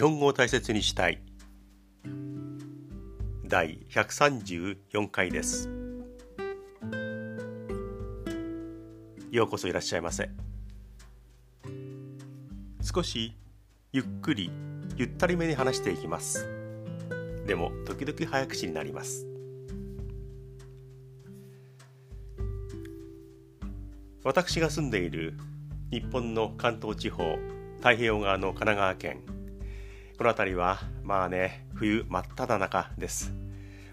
日本語を大切にしたい。第134回です。ようこそいらっしゃいませ。少しゆっくりゆったりめに話していきます。でも時々早口になります。私が住んでいる日本の関東地方太平洋側の神奈川県。この辺りはまあね冬真っ只中です、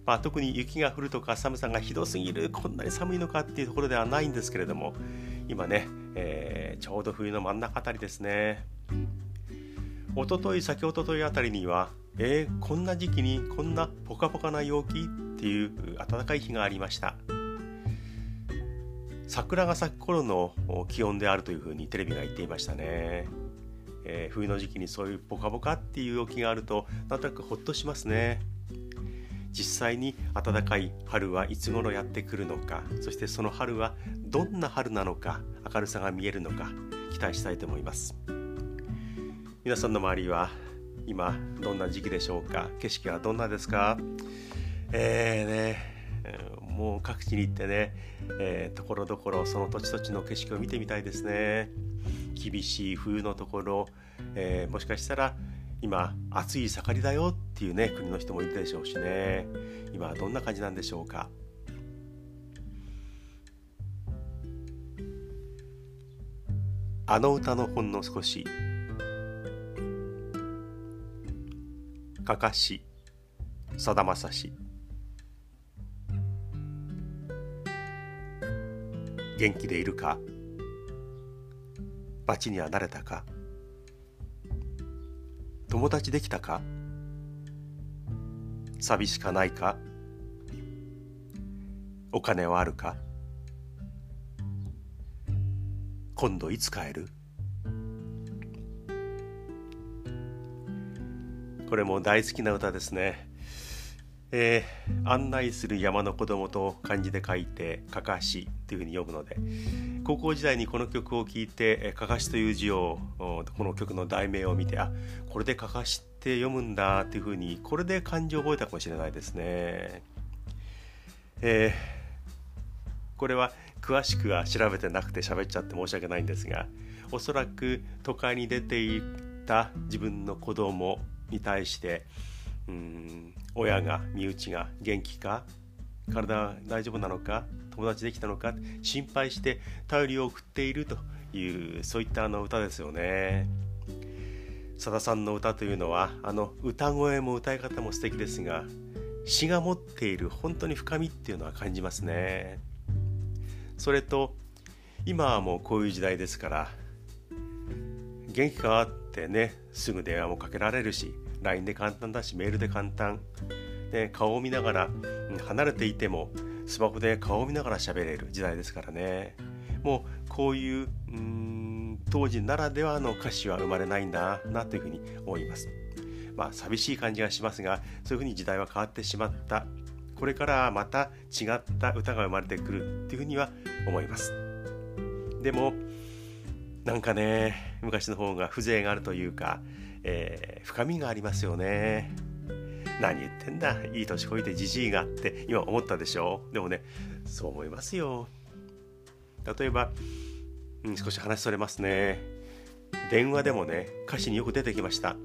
まあ、特に雪が降るとか寒さがひどすぎるこんなに寒いのかっていうところではないんですけれども今ね、えー、ちょうど冬の真ん中あたりですね。おととい先おとといあたりにはえー、こんな時期にこんなポカポカな陽気っていう暖かい日がありました。桜が咲く頃の気温であるというふうにテレビが言っていましたね、えー、冬の時期にそういうポカポカっていう陽気があるとなんとなくほっとしますね。実際に暖かい春はいつ頃やってくるのかそしてその春はどんな春なのか明るさが見えるのか期待したいと思います。皆さんの周りは今どんな時期でしょうか？景色はどんなですか？えーねもう各地に行ってね、えー、ところどころその土地土地の景色を見てみたいですね。厳しい冬のところ、えー、もしかしたら今暑い盛りだよっていうね国の人もいるでしょうしね。今どんな感じなんでしょうか。あの歌のほんの少し。かかし。さだまさし。元気でいるか。罰には慣れたか？友達できたか？寂しかないか？お金はあるか？今度いつ帰る？これも大好きな歌ですね。えー、案内する山の子供と漢字で書いて「かかし」っていうふうに読むので高校時代にこの曲を聴いて「かかし」という字をこの曲の題名を見てあこれで「かかし」って読むんだっていうふうにこれで漢字を覚えたかもしれないですね。えー、これは詳しくは調べてなくて喋っちゃって申し訳ないんですがおそらく都会に出ていた自分の子供に対してうん親が身内が元気か体大丈夫なのか友達できたのか心配して頼りを送っているというそういったあの歌ですよね。さださんの歌というのはあの歌声も歌い方も素敵ですが詩が持っている本当に深みっていうのは感じますね。それと今はもうこういう時代ですから元気かってねすぐ電話もかけられるし LINE で簡単だしメールで簡単。で顔を見ながら離れていてもスマホで顔を見ながら喋れる時代ですからね。もうこういううん当時ならではの歌詞は生まれないんだなというふうに思います。まあ寂しい感じがしますがそういうふうに時代は変わってしまった。これからまた違った歌が生まれてくるっていうふうには思います。でもなんかね昔の方が風情があるというかえー、深みがありますよね。何言ってんだいい年こいてじじいがって今思ったでしょでもねそう思いますよ。例えば、うん、少し話それますね。電話でもね歌詞によく出てきました。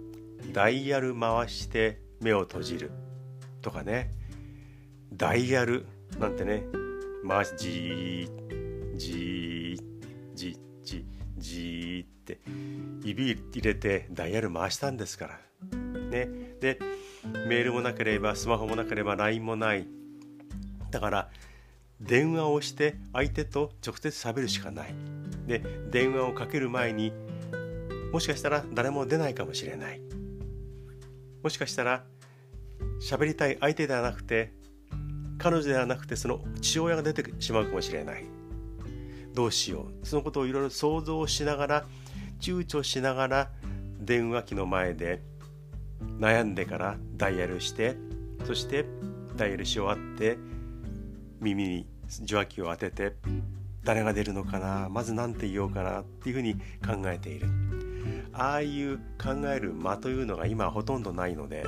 ダイヤル回して目を閉じるとかねダイヤルなんてね回しじーじーじじじーって指入れてダイヤル回したんですから。ね、でメールもなければスマホもなければ LINE もない。だから電話をして相手と直接喋るしかない。で電話をかける前にもしかしたら誰も出ないかもしれない。もしかしたら喋りたい相手ではなくて彼女ではなくてその父親が出てしまうかもしれない。どうしよう。そのことをいろいろ想像しながら躊躇しながら電話機の前で悩んでからダイヤルしてそしてダイヤルし終わって耳に受話器を当てて誰が出るのかなまず何て言おうかなっていうふうに考えている。ああいう考える間というのが今ほとんどないので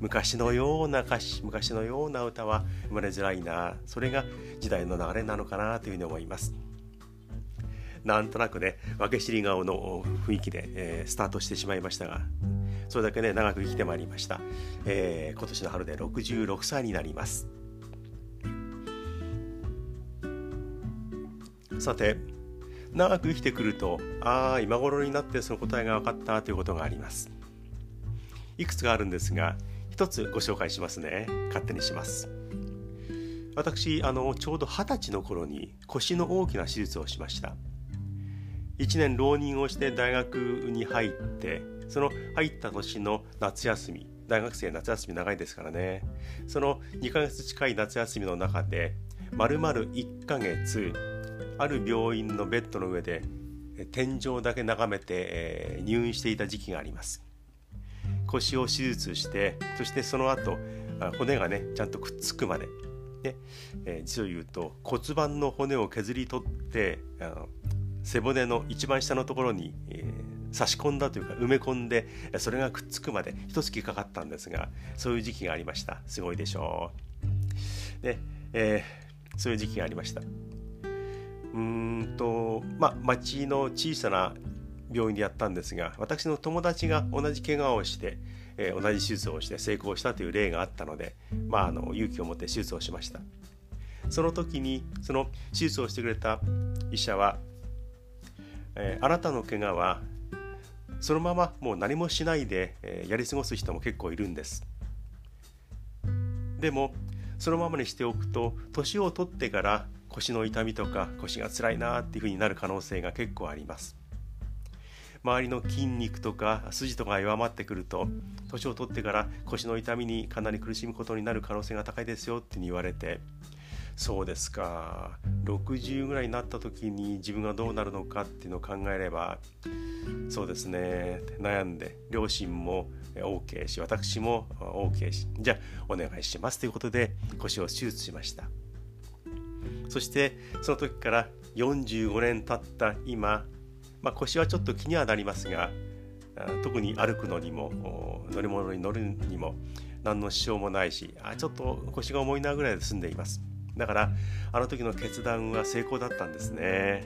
昔のような歌詞昔のような歌は生まれづらいな。それが時代の流れなのかなというふうに思います。なんとなくね分け知り顔の雰囲気で、えー、スタートしてしまいましたがそれだけね長く生きてまいりました、えー、今年の春で66歳になります。さて長く生きてくるとああ今頃になってその答えが分かったということがあります。いくつかあるんですが一つご紹介しますね。勝手にします。私あのちょうど二十歳の頃に腰の大きな手術をしました。1年浪人をして大学に入ってその入った年の夏休み大学生夏休み長いですからね。その2ヶ月近い夏休みの中でまるまる1ヶ月ある病院のベッドの上で天井だけ眺めて、入院していた時期があります。腰を手術してそしてその後骨がねちゃんとくっつくまで、ねえー、実を言うと骨盤の骨を削り取ってあの背骨の一番下のところに、えー、差し込んだというか埋め込んでそれがくっつくまで一月かかったんですがそういう時期がありました。すごいでしょう。で、えー、そういう時期がありました。うんとまあ町の小さな病院でやったんですが私の友達が同じ怪我をして、えー、同じ手術をして成功したという例があったので、まあ、あの勇気を持って手術をしました。その時にその手術をしてくれた医者は、えー、あなたの怪我はそのままもう何もしないで、えー、やり過ごす人も結構いるんです。でもそのままにしておくと年を取ってから腰の痛みとか腰が辛いなっていうふうになる可能性が結構あります。周りの筋肉とか筋とかが弱まってくると年を取ってから腰の痛みにかなり苦しむことになる可能性が高いですよって言われてそうですか。60ぐらいになった時に自分がどうなるのかっていうのを考えればそうですね。悩んで両親も OK し私も OK しじゃあお願いします。ということで腰を手術しました。そしてその時から45年経った今まあ、腰はちょっと気にはなりますが特に歩くのにも乗り物に乗るにも何の支障もないしあちょっと腰が重いなぐらいで済んでいます。だからあの時の決断は成功だったんですね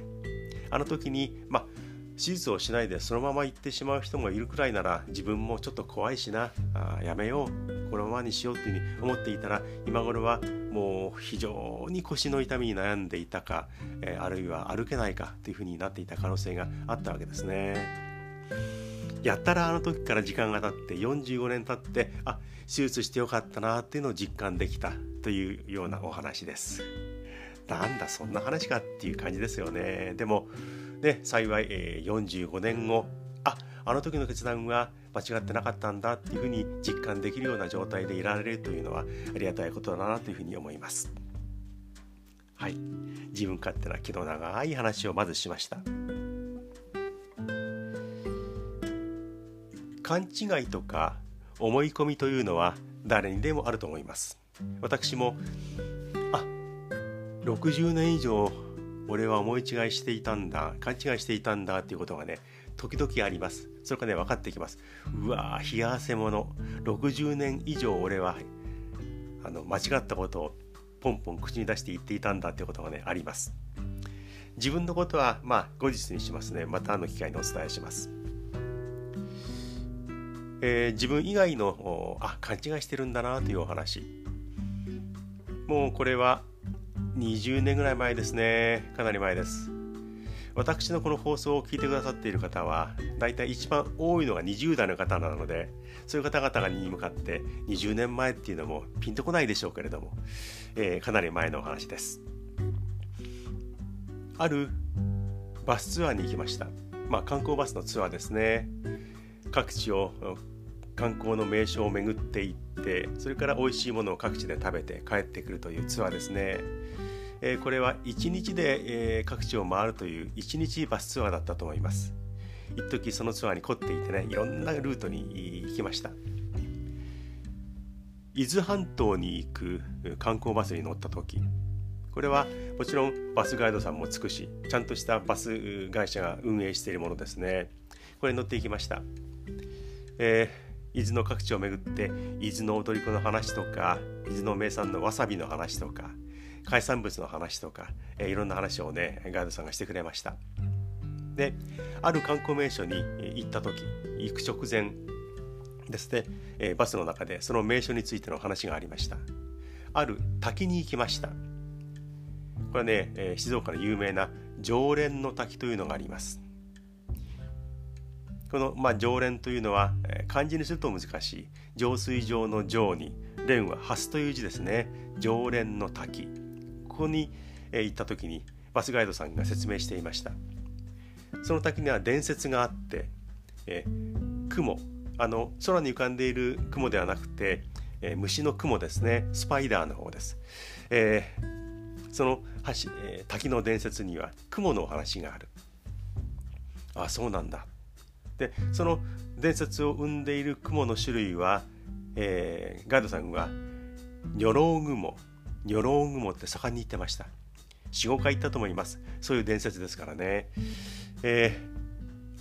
あの時にまあ手術をしないでそのまま行ってしまう人もいるくらいなら自分もちょっと怖いしなあやめようこのままにしようっていうふうに思っていたら今頃はもう非常に腰の痛みに悩んでいたか、えー、あるいは歩けないかというふうになっていた可能性があったわけですね。やったらあの時から時間が経って45年経ってあ手術してよかったなっていうのを実感できたというようなお話です。なんだそんな話かっていう感じですよね。でもで幸い、え、45年後ああの時の決断は間違ってなかったんだっていうふうに実感できるような状態でいられるというのはありがたいことだなというふうに思います。はい、自分勝手な気の長い話をまずしました。勘違いとか思い込みというのは誰にでもあると思います。私もあ60年以上俺は思い違いしていたんだ勘違いしていたんだっていうことがね時々あります。それからね分かってきます。うわ冷や汗もの。60年以上俺はあの間違ったことをポンポン口に出して言っていたんだっていうことがねあります。自分のことはまあ後日にしますね。またあの機会にお伝えします。えー、自分以外のあ勘違いしてるんだなというお話。もうこれは20年ぐらい前ですね。かなり前です。私のこの放送を聞いてくださっている方はだいたい一番多いのが20代の方なのでそういう方々に向かって20年前っていうのもピンとこないでしょうけれども、えー、かなり前のお話です。あるバスツアーに行きました。まあ観光バスのツアーですね。各地を観光の名所を巡っていってそれから美味しいものを各地で食べて帰ってくるというツアーですね。えー、これは1日で、えー、各地を回るという1日バスツアーだったと思います。一時そのツアーに凝っていてねいろんなルートに行きました。伊豆半島に行く観光バスに乗った時これはもちろんバスガイドさんもつくしちゃんとしたバス会社が運営しているものですね。これに乗っていきました。えー、伊豆の各地を巡って伊豆の踊り子の話とか伊豆の名産のわさびの話とか海産物の話とか、えー、いろんな話をねガイドさんがしてくれました。である観光名所に行った時行く直前ですね、えー、バスの中でその名所についての話がありました。ある滝に行きました。これはね、えー、静岡の有名な常連の滝というのがあります。この、まあ、常連というのは、えー、漢字にすると難しい。浄水場の浄に蓮は蓮という字ですね。常連の滝。ここに、えー、行った時にバスガイドさんが説明していました。その滝には伝説があって、えー、雲。あの空に浮かんでいる雲ではなくて、えー、虫の雲ですね。スパイダーの方です、えー、その橋、えー、滝の伝説には雲のお話がある。あそうなんだ。でその伝説を生んでいる雲の種類は、えー、ガイドさんはニョロウグモニョロウグモって盛んに言ってました。45回言ったと思います。そういう伝説ですからね、え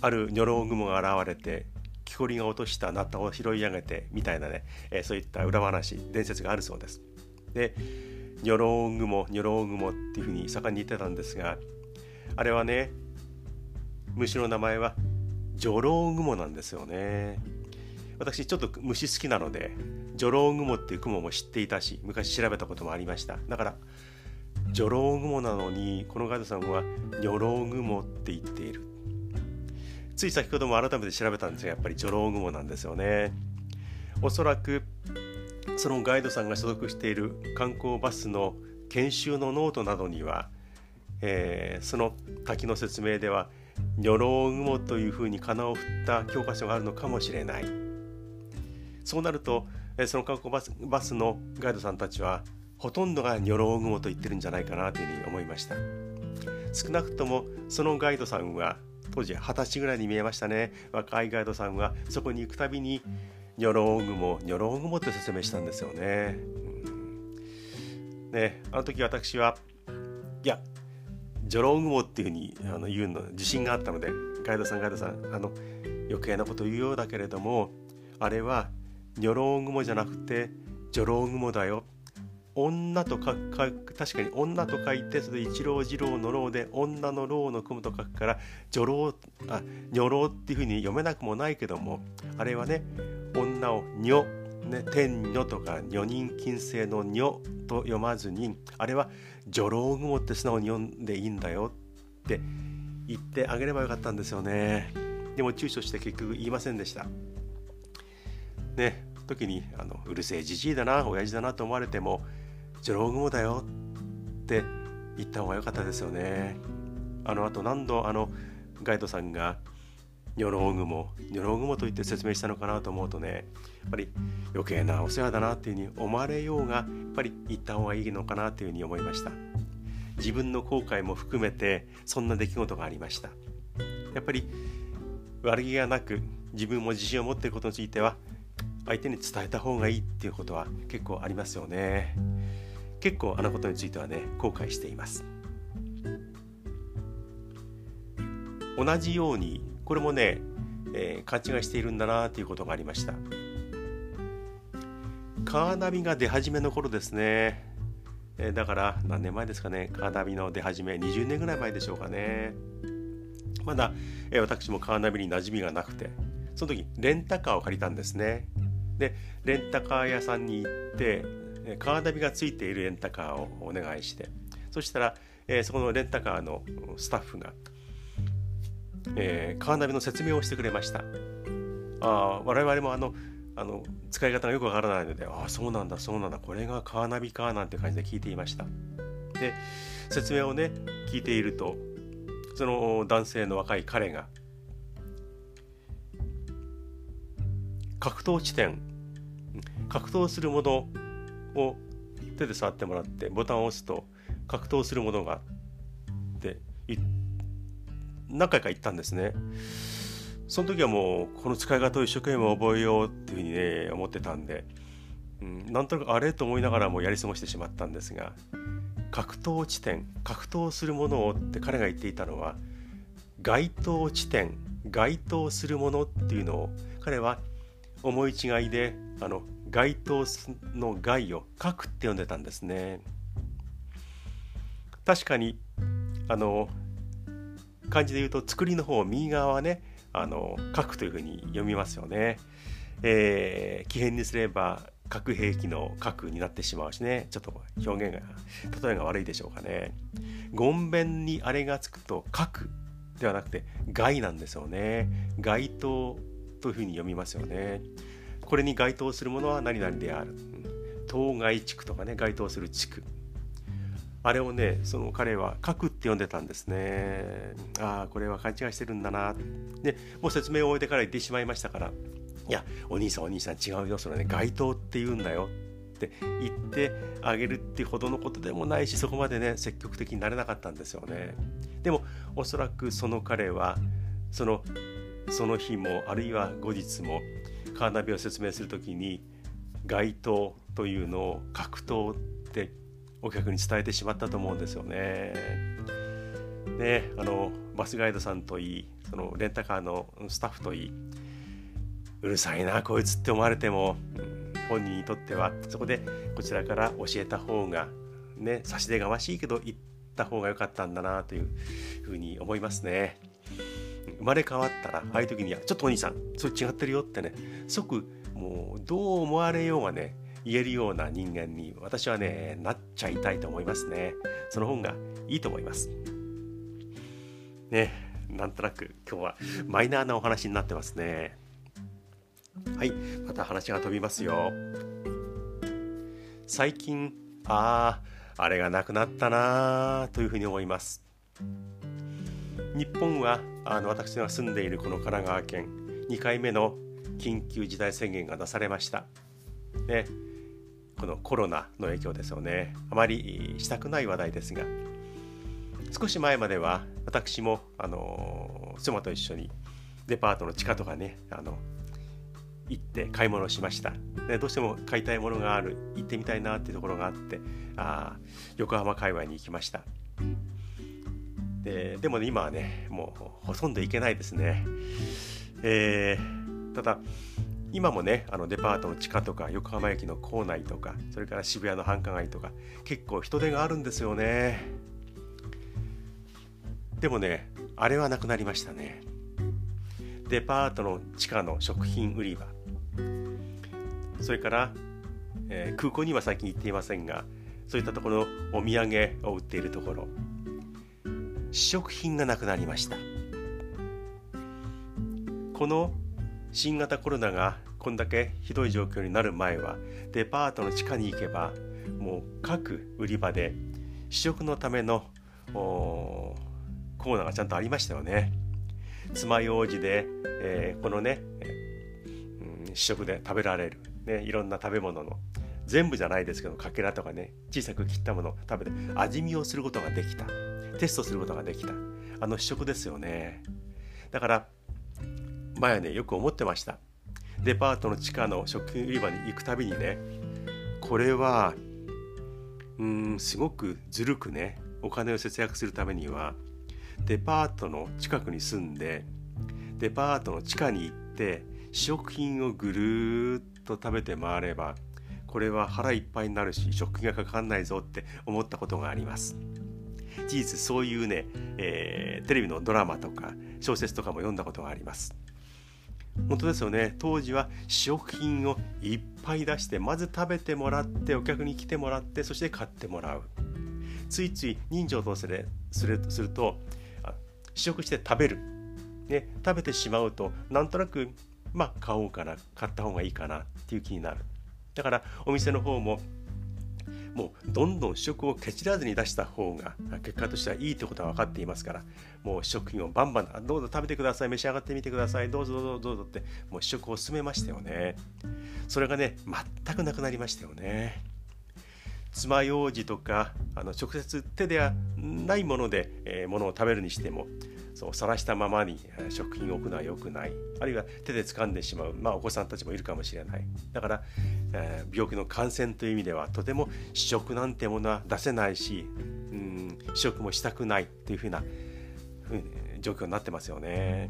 ー、あるニョロウグモが現れて木こりが落としたナタを拾い上げてみたいなね、えー、そういった裏話伝説があるそうです。でニョロウグモニョロウグモっていうふうに盛んに言ってたんですがあれはね虫の名前はジョロウグモなんですよね。私ちょっと虫好きなのでジョロウグモっていう雲も知っていたし昔調べたこともありました。だからジョロウグモなのにこのガイドさんはニョロウグモって言っている。つい先ほども改めて調べたんですがやっぱりジョロウグモなんですよね。おそらくそのガイドさんが所属している観光バスの研修のノートなどには、えー、その滝の説明ではニョロウグモというふうに仮名を振った教科書があるのかもしれない。そうなるとその観光バスバスのガイドさんたちはほとんどがニョロウグモと言ってるんじゃないかなというふうに思いました。少なくともそのガイドさんは当時二十歳ぐらいに見えましたね。若いガイドさんはそこに行くたびにニョロウグモニョロウグモって説明したんですよね、ねあの時私はいやジョロウグモっていうふうにあの言うの自信があったのでガイドさんガイドさんあの余計なこと言うようだけれどもあれはニョロウグモじゃなくてジョロウグモだよ。女とかか確かに女と書いてそれで一郎二郎の郎で女の郎の組むと書くから女郎あ女郎っていうふうに読めなくもないけどもあれはね女を女ね天女とか女人禁制の女と読まずにあれは女郎雲って素直に読んでいいんだよって言ってあげればよかったんですよねでも躊躇して結局言いませんでしたね時にあのうるせえじじいだな親父だなと思われてもジョロウグモだよって言った方が良かったですよね。あのあと何度あのガイドさんがニョロウグモニョロウグモと言って説明したのかなと思うとねやっぱり余計なお世話だなっていうふうに思われようがやっぱり言った方がいいのかなというふうに思いました。自分の後悔も含めてそんな出来事がありました。やっぱり悪気がなく自分も自信を持っていることについては相手に伝えた方がいいっていうことは結構ありますよね。結構あのことについてはね後悔しています。同じようにこれもね、えー、勘違いしているんだなということがありました。カーナビが出始めの頃ですね、えー、だから何年前ですかね。カーナビの出始め20年ぐらい前でしょうかね。まだ、えー、私もカーナビに馴染みがなくてその時レンタカーを借りたんですね。でレンタカー屋さんに行ってカーナビがついているレンタカーをお願いしてそしたら、えー、そこのレンタカーのスタッフが、えー、カーナビの説明をしてくれました。あ我々もあのあの使い方がよくわからないのでああそうなんだそうなんだこれがカーナビかなんて感じで聞いていました。で説明をね聞いているとその男性の若い彼が格闘地点格闘するものを手で触ってもらってボタンを押すと格闘するものがって何回か言ったんですね。その時はもうこの使い方を一生懸命覚えようっていうふうにね思ってたんで、うん、なんとなくあれと思いながらもやり過ごしてしまったんですが格闘地点格闘するものをって彼が言っていたのは該当地点該当するものっていうのを彼は思い違いであの該当の害を書くって呼んでたんですね確かにあの漢字で言うと作りの方右側はねあの書くというふうに読みますよね、えー、奇変にすれば核兵器の核になってしまうしね。ちょっと表現が例えが悪いでしょうかね。ごんべんにあれがつくと核ではなくて害なんですよね。該当というふうに読みますよね。これに該当するものは何々である。当該地区とかね該当する地区。あれをねその彼は核って呼んでたんですね。ああこれは勘違いしてるんだな。でもう説明を終えてから言ってしまいましたからいやお兄さんお兄さん違うよそれね該当って言うんだよ。って言ってあげるっていうほどのことでもないしそこまでね積極的になれなかったんですよね。でもおそらくその彼はそのその日もあるいは後日もカーナビを説明する時に該当というのを格闘ってお客に伝えてしまったと思うんですよね。ねあのバスガイドさんといいそのレンタカーのスタッフといいうるさいなこいつって思われても本人にとってはそこでこちらから教えた方がね差し出がましいけど言った方が良かったんだなというふうに思いますね。生まれ変わったらああいう時には「ちょっとお兄さんそれ違ってるよ」ってね即もうどう思われようがね言えるような人間に私はねなっちゃいたいと思いますね。その本がいいと思います。ねなんとなく今日はマイナーなお話になってますね。はいまた話が飛びますよ。最近あああれがなくなったなというふうに思います。日本はあの私が住んでいるこの神奈川県2回目の緊急事態宣言が出されました。ね、このコロナの影響ですよね。あまりしたくない話題ですが、少し前までは私もあの妻と一緒にデパートの地下とかねあの行って買い物をしました。でどうしても買いたいものがある行ってみたいなっていうところがあってあ横浜界隈に行きました。ででも、ね、今はねもうほとんど行けないですね、えー、ただ今もねあのデパートの地下とか横浜駅の構内とかそれから渋谷の繁華街とか結構人手があるんですよね。でもねあれはなくなりましたね。デパートの地下の食品売り場。それから、えー、空港には最近行っていませんがそういったところのお土産を売っているところ。試食品がなくなりました。この新型コロナがこんだけひどい状況になる前はデパートの地下に行けばもう各売り場で試食のためのコーナーがちゃんとありましたよね。爪楊枝で、えー、このね、うん、試食で食べられる、ね、いろんな食べ物の全部じゃないですけどかけらとかね小さく切ったものを食べて味見をすることができた。テストすることができた。あの試食ですよね。だから前はねよく思ってました。デパートの地下の食品売り場に行くたびにねこれはうんすごくずるくねお金を節約するためにはデパートの近くに住んでデパートの地下に行って試食品をぐるっと食べて回ればこれは腹いっぱいになるし食費がかかんないぞって思ったことがあります。事実そういうね、えー、テレビのドラマとか小説とかも読んだことがあります本当ですよね。当時は試食品をいっぱい出してまず食べてもらってお客に来てもらってそして買ってもらう。ついつい人情とするするすると試食して食べる、ね、食べてしまうとなんとなくまあ買おうかな買った方がいいかなっていう気になる。だからお店の方ももうどんどん試食をケチらずに出した方が結果としてはいいってことは分かっていますからもう試食品をバンバンどうぞ食べてください召し上がってみてくださいどうぞどうぞどうぞってもう試食を進めましたよね。それがね全くなくなりましたよね。爪楊枝とかあの直接手ではないもので、えー、ものを食べるにしてもそう晒したままに食品を置くのは良くない。あるいは手で掴んでしまう、まあ、お子さんたちもいるかもしれない。だから、えー、病気の感染という意味ではとても試食なんてものは出せないし、うん、試食もしたくないっていうふうな状況になってますよね。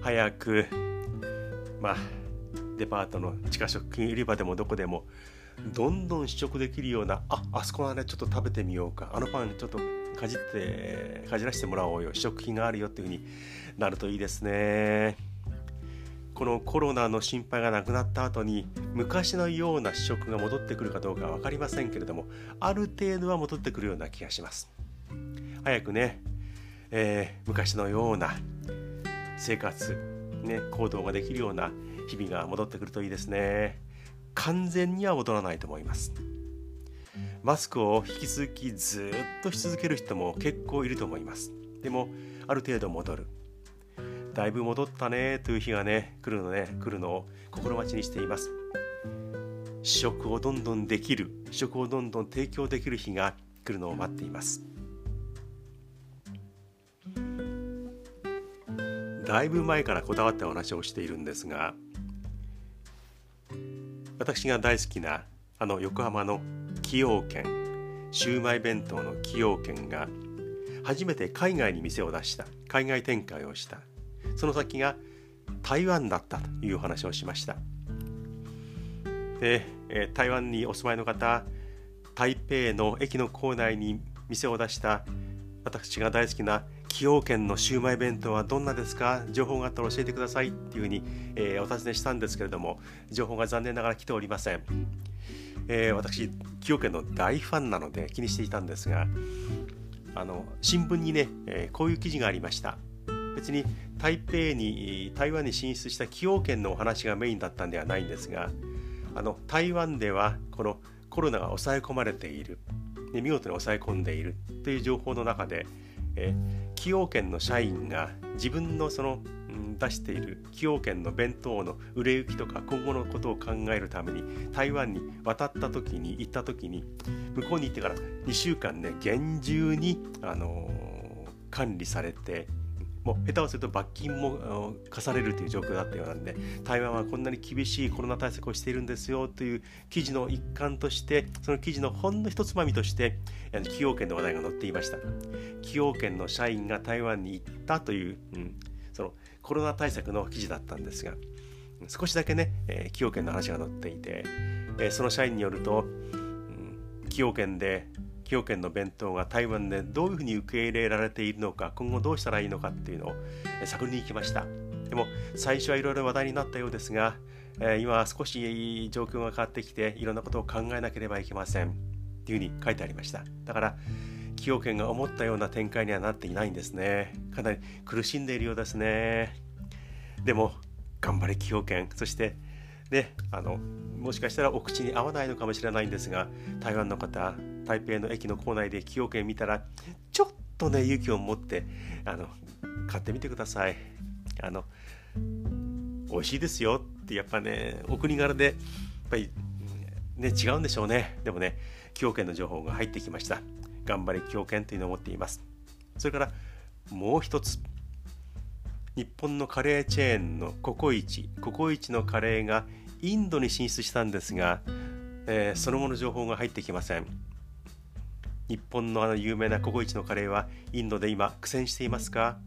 早くまあデパートの地下食品売り場でもどこでもどんどん試食できるようなああそこはねちょっと食べてみようか。あのパンちょっとかじってかじらしてもらおうよ。試食品があるよっていう風になるといいですね。このコロナの心配がなくなった後に昔のような試食が戻ってくるかどうかは分かりませんけれどもある程度は戻ってくるような気がします。早くね、えー、昔のような生活、ね、行動ができるような日々が戻ってくるといいですね。完全には戻らないと思います。マスクを引き続きずっとし続ける人も結構いると思います。でもある程度戻る。だいぶ戻ったねという日がね来るのね来るのを心待ちにしています。試食をどんどんできる試食をどんどん提供できる日が来るのを待っています。だいぶ前からこだわったお話をしているんですが私が大好きなあの横浜の崎陽軒シウマイ弁当の崎陽軒が初めて海外に店を出した海外展開をした。その先が台湾だったというお話をしました。で、え台湾にお住まいの方台北の駅の構内に店を出した私が大好きな崎陽軒のシウマイ弁当はどんなですか？情報があったら教えてくださいっていうふうに、えー、お尋ねしたんですけれども情報が残念ながら来ておりません、えー、私崎陽軒の大ファンなので気にしていたんですがあの新聞にね、えー、こういう記事がありました。別に台北に台湾に進出した崎陽軒のお話がメインだったんではないんですがあの台湾ではこのコロナが抑え込まれている。見事に抑え込んでいるという情報の中でえ崎陽軒の社員が自分のその、出している崎陽軒の弁当の売れ行きとか今後のことを考えるために台湾に渡った時に行った時に向こうに行ってから2週間ね厳重に、あのー、管理されてもう下手をすると罰金も課されるという状況だったようなんで台湾はこんなに厳しいコロナ対策をしているんですよという記事の一環としてその記事のほんの一つまみとして崎陽軒の話題が載っていました。崎陽軒の社員が台湾に行ったという、うん、コロナ対策の記事だったんですが少しだけね崎陽軒の話が載っていて、え、その社員によると崎陽軒で崎陽軒の弁当が台湾でどういうふうに受け入れられているのか今後どうしたらいいのかっていうのを探りに行きました。でも最初はいろいろ話題になったようですが今少し状況が変わってきていろんなことを考えなければいけません。っていうふうに書いてありました。だから崎陽軒が思ったような展開にはなっていないんですね。かなり苦しんでいるようですね。でも頑張れ崎陽軒そしてねあのもしかしたらお口に合わないのかもしれないんですが台湾の方台北の駅の構内で崎陽軒見たらちょっとね勇気を持ってあの買ってみてください。あの美味しいですよってやっぱねお国柄でやっぱりね違うんでしょうね。でもね崎陽軒の情報が入ってきました。頑張れ崎陽軒というのを持っています。それからもう一つ。日本のカレーチェーンのココイチ。ココイチのカレーがインドに進出したんですが、えー、その後の情報が入ってきません。日本のあの有名なココイチのカレーはインドで今苦戦していますか？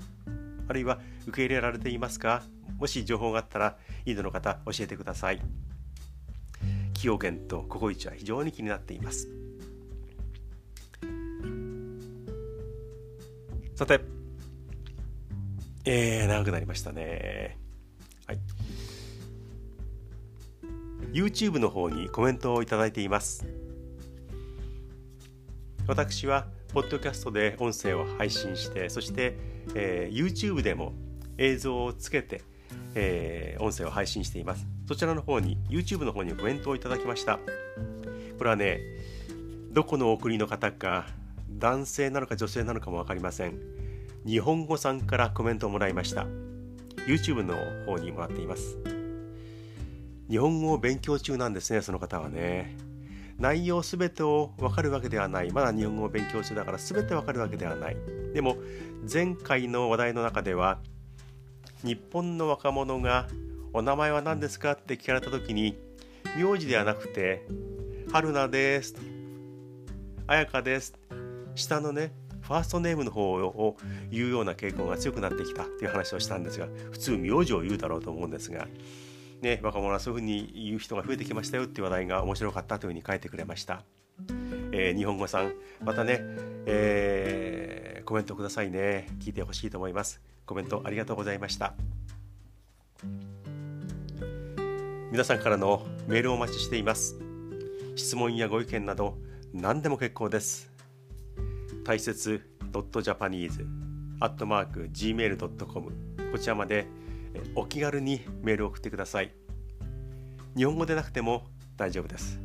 あるいは受け入れられていますか？もし情報があったらインドの方教えてください。崎陽軒とココイチは非常に気になっています。さて。えー、長くなりましたね。はい。YouTube の方にコメントをいただいています。私はポッドキャストで音声を配信してそして、えー、YouTube でも映像をつけて、えー、音声を配信しています。そちらの方に YouTube の方にコメントをいただきました。これはねどこのお国の方か男性なのか女性なのかも分かりません日本語さんからコメントをもらいました YouTube の方にもらっています日本語を勉強中なんですねその方はね内容すべてを分かるわけではない。まだ日本語を勉強中だから全て分かるわけではない。でも前回の話題の中では日本の若者がお名前は何ですか？って聞かれた時に名字ではなくて春菜です。彩香です。下のねファーストネームの方を言うような傾向が強くなってきたという話をしたんですが普通名字を言うだろうと思うんですがね、若者はそういうふうに言う人が増えてきましたよっていう話題が面白かったというふうに書いてくれました。えー、日本語さん、またね、えー、コメントくださいね。聞いてほしいと思います。コメントありがとうございました。皆さんからのメールをお待ちしています。質問やご意見など何でも結構です。大切 .japanese.gmail.com こちらまでお気軽にメールを送ってください。日本語でなくても大丈夫です。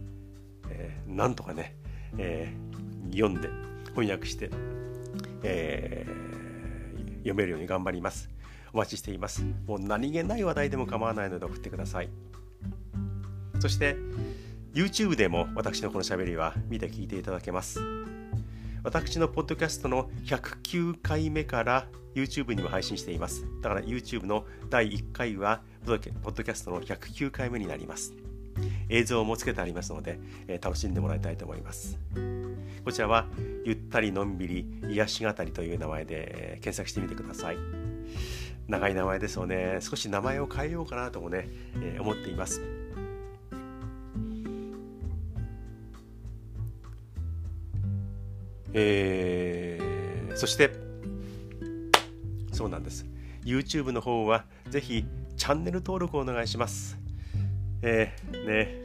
えー、なんとかね、えー、読んで翻訳して、えー、読めるように頑張ります。お待ちしています。もう何気ない話題でも構わないので送ってください。そして YouTube でも私のこのしゃべりは見て聞いていただけます。私のポッドキャストの109回目から YouTube にも配信しています。だから YouTube の第1回はポッドキャストの109回目になります。映像もつけてありますので、えー、楽しんでもらいたいと思います。こちらはゆったりのんびり癒し語りという名前で、えー、検索してみてください。長い名前ですよね。少し名前を変えようかなともね、えー、思っています。えー、そしてそうなんです。YouTube の方はぜひチャンネル登録をお願いします。えー、ね。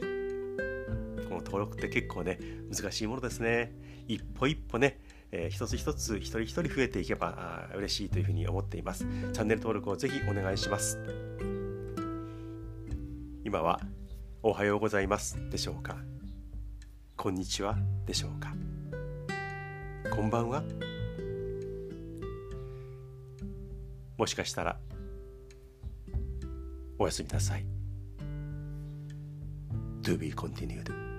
この登録って結構ね難しいものですね。一歩一歩ねえー、一つ一つ一人一人増えていけば嬉しいというふうに思っています。チャンネル登録をぜひお願いします。今はおはようございますでしょうか。こんにちはでしょうか。こんばんは。もしかしたらおやすみなさい。To be continued